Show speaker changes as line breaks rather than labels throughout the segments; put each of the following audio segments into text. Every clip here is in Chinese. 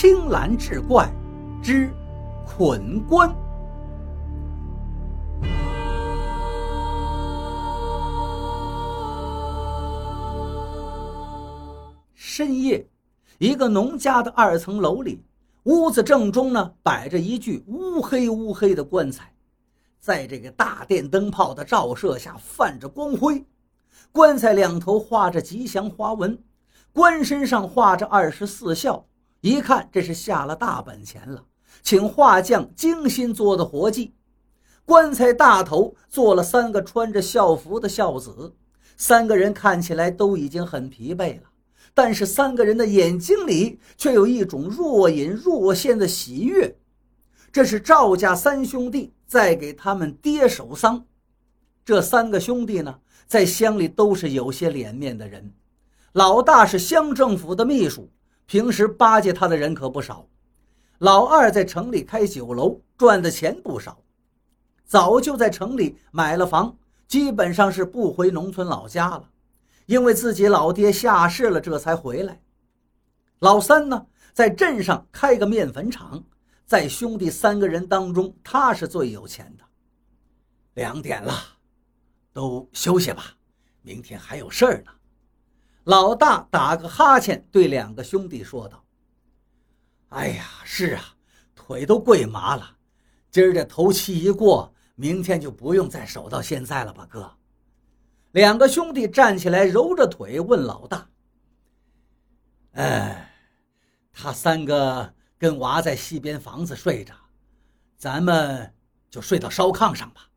青蓝志怪之捆棺。深夜，一个农家的二层楼里，屋子正中呢摆着一具乌黑乌黑的棺材，在这个大电灯泡的照射下泛着光辉。棺材两头画着吉祥花纹，棺身上画着二十四孝，一看这是下了大本钱了，请画匠精心做的活计。棺材大头做了三个穿着孝服的孝子，三个人看起来都已经很疲惫了，但是三个人的眼睛里却有一种若隐若现的喜悦。这是赵家三兄弟在给他们爹守丧。这三个兄弟呢？在乡里都是有些脸面的人，老大是乡政府的秘书，平时巴结他的人可不少。老二在城里开酒楼，赚的钱不少，早就在城里买了房，基本上是不回农村老家了，因为自己老爹下世了，这才回来。老三呢，在镇上开个面粉厂，在兄弟三个人当中，他是最有钱的。两点了。都休息吧，明天还有事儿呢。老大打个哈欠，对两个兄弟说道：“哎呀，是啊，腿都跪麻了。今儿这头七一过，明天就不用再守到现在了吧，哥？”两个兄弟站起来，揉着腿问老大：“哎，他三个跟娃在西边房子睡着，咱们就睡到烧炕上吧。”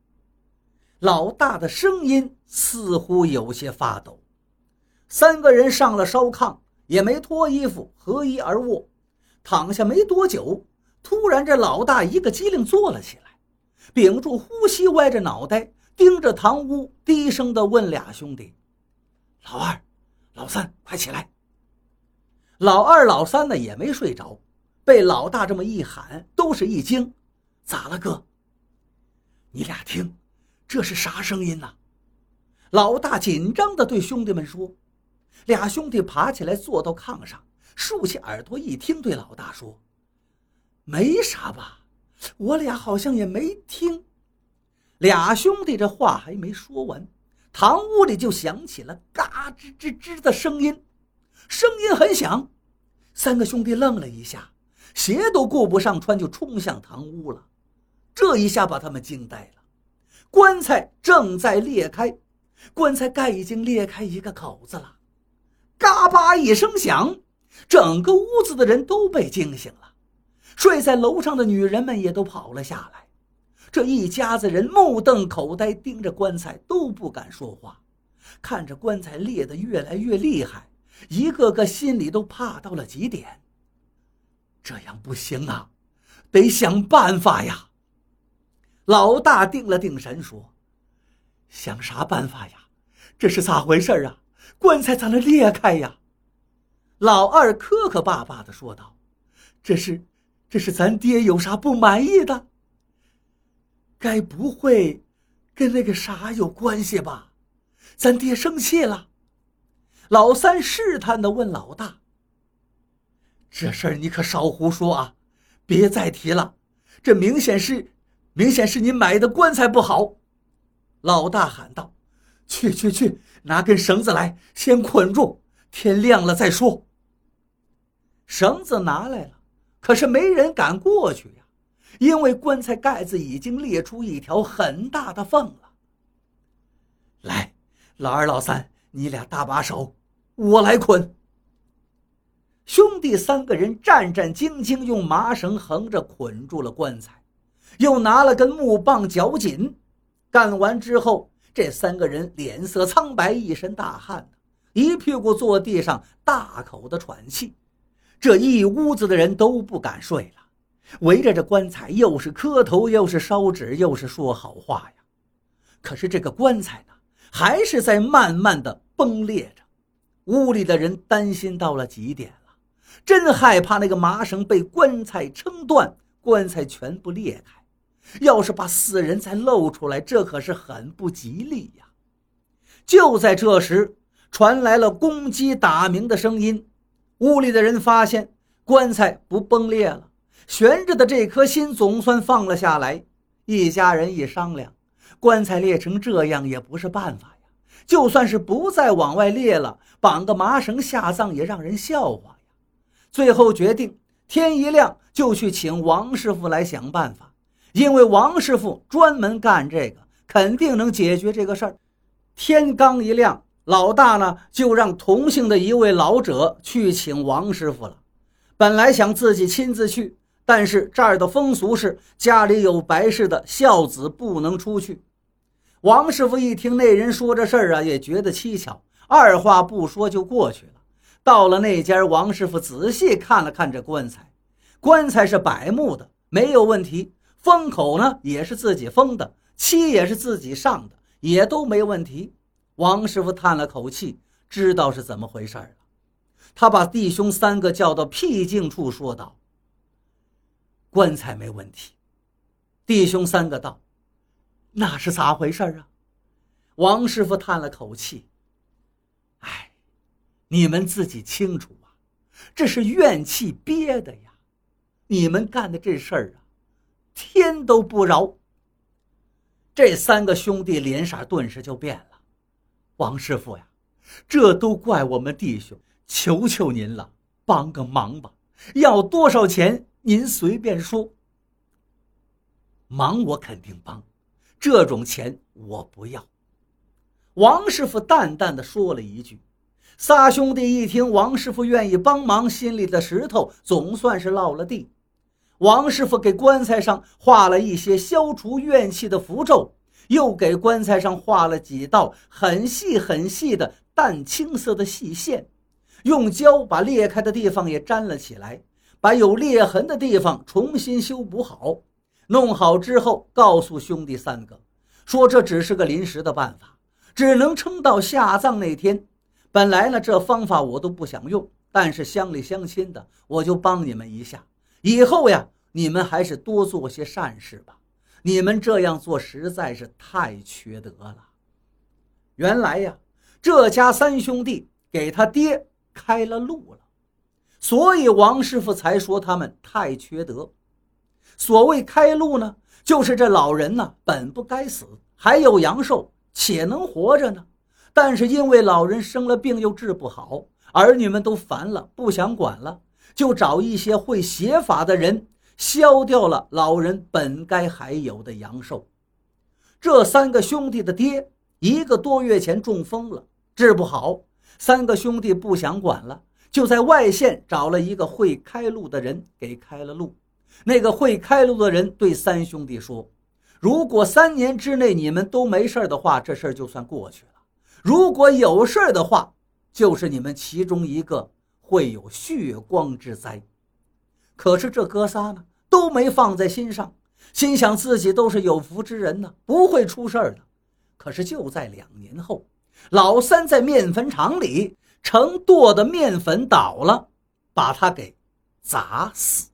老大的声音似乎有些发抖。三个人上了烧炕，也没脱衣服，合衣而卧，躺下没多久，突然这老大一个机灵坐了起来，屏住呼吸，歪着脑袋盯着堂屋，低声地问俩兄弟：“老二，老三，快起来！”老二、老三呢也没睡着，被老大这么一喊，都是一惊：“咋了，哥？你俩听。”这是啥声音呐？老大紧张地对兄弟们说。俩兄弟爬起来，坐到炕上，竖起耳朵一听，对老大说：“没啥吧？我俩好像也没听。”俩兄弟这话还没说完，堂屋里就响起了嘎吱吱吱的声音，声音很响。三个兄弟愣了一下，鞋都顾不上穿，就冲向堂屋了。这一下把他们惊呆了。棺材正在裂开，棺材盖已经裂开一个口子了，嘎巴一声响，整个屋子的人都被惊醒了，睡在楼上的女人们也都跑了下来。这一家子人目瞪口呆，盯着棺材都不敢说话，看着棺材裂得越来越厉害，一个个心里都怕到了极点。这样不行啊，得想办法呀。老大定了定神，说：“想啥办法呀？这是咋回事啊？棺材咋能裂开呀？”老二磕磕巴巴的说道：“这是，这是咱爹有啥不满意的？该不会跟那个啥有关系吧？咱爹生气了。”老三试探的问老大：“这事儿你可少胡说啊！别再提了，这明显是……”明显是你买的棺材不好，老大喊道：“去去去，拿根绳子来，先捆住，天亮了再说。”绳子拿来了，可是没人敢过去呀，因为棺材盖子已经裂出一条很大的缝了。来，老二、老三，你俩搭把手，我来捆。兄弟三个人战战兢兢，用麻绳横着捆住了棺材。又拿了根木棒绞紧，干完之后，这三个人脸色苍白，一身大汗，一屁股坐地上，大口的喘气。这一屋子的人都不敢睡了，围着这棺材，又是磕头，又是烧纸，又是说好话呀。可是这个棺材呢，还是在慢慢的崩裂着。屋里的人担心到了极点了，真害怕那个麻绳被棺材撑断，棺材全部裂开。要是把死人再露出来，这可是很不吉利呀！就在这时，传来了公鸡打鸣的声音。屋里的人发现棺材不崩裂了，悬着的这颗心总算放了下来。一家人一商量，棺材裂成这样也不是办法呀。就算是不再往外裂了，绑个麻绳下葬也让人笑话呀。最后决定，天一亮就去请王师傅来想办法，因为王师傅专门干这个，肯定能解决这个事儿。天刚一亮，老大呢就让同姓的一位老者去请王师傅了。本来想自己亲自去。但是这儿的风俗是家里有白事的孝子不能出去。王师傅一听那人说这事儿啊，也觉得蹊跷，二话不说就过去了。到了那家，王师傅仔细看了看这棺材，棺材是柏木的，没有问题。封口呢也是自己封的，漆也是自己上的，也都没问题。王师傅叹了口气，知道是怎么回事了。他把弟兄三个叫到僻静处，说道。棺材没问题，弟兄三个道：“那是咋回事啊？”王师傅叹了口气：“哎，你们自己清楚啊，这是怨气憋的呀！你们干的这事儿啊，天都不饶。”这三个兄弟脸色顿时就变了。王师傅呀，这都怪我们弟兄，求求您了，帮个忙吧！要多少钱？您随便说，忙我肯定帮，这种钱我不要。王师傅淡淡的说了一句。仨兄弟一听王师傅愿意帮忙，心里的石头总算是落了地。王师傅给棺材上画了一些消除怨气的符咒，又给棺材上画了几道很细很细的淡青色的细线，用胶把裂开的地方也粘了起来。把有裂痕的地方重新修补好，弄好之后，告诉兄弟三个，说这只是个临时的办法，只能撑到下葬那天。本来呢，这方法我都不想用，但是乡里乡亲的，我就帮你们一下。以后呀，你们还是多做些善事吧。你们这样做实在是太缺德了。原来呀，这家三兄弟给他爹开了路了。所以王师傅才说他们太缺德。所谓开路呢，就是这老人呢本不该死，还有阳寿且能活着呢。但是因为老人生了病又治不好，儿女们都烦了，不想管了，就找一些会邪法的人消掉了老人本该还有的阳寿。这三个兄弟的爹一个多月前中风了，治不好，三个兄弟不想管了。就在外县找了一个会开路的人，给开了路。那个会开路的人对三兄弟说：“如果三年之内你们都没事的话，这事儿就算过去了；如果有事的话，就是你们其中一个会有血光之灾。”可是这哥仨呢，都没放在心上，心想自己都是有福之人呢，不会出事儿的。可是就在两年后，老三在面粉厂里。成垛的面粉倒了，把他给砸死。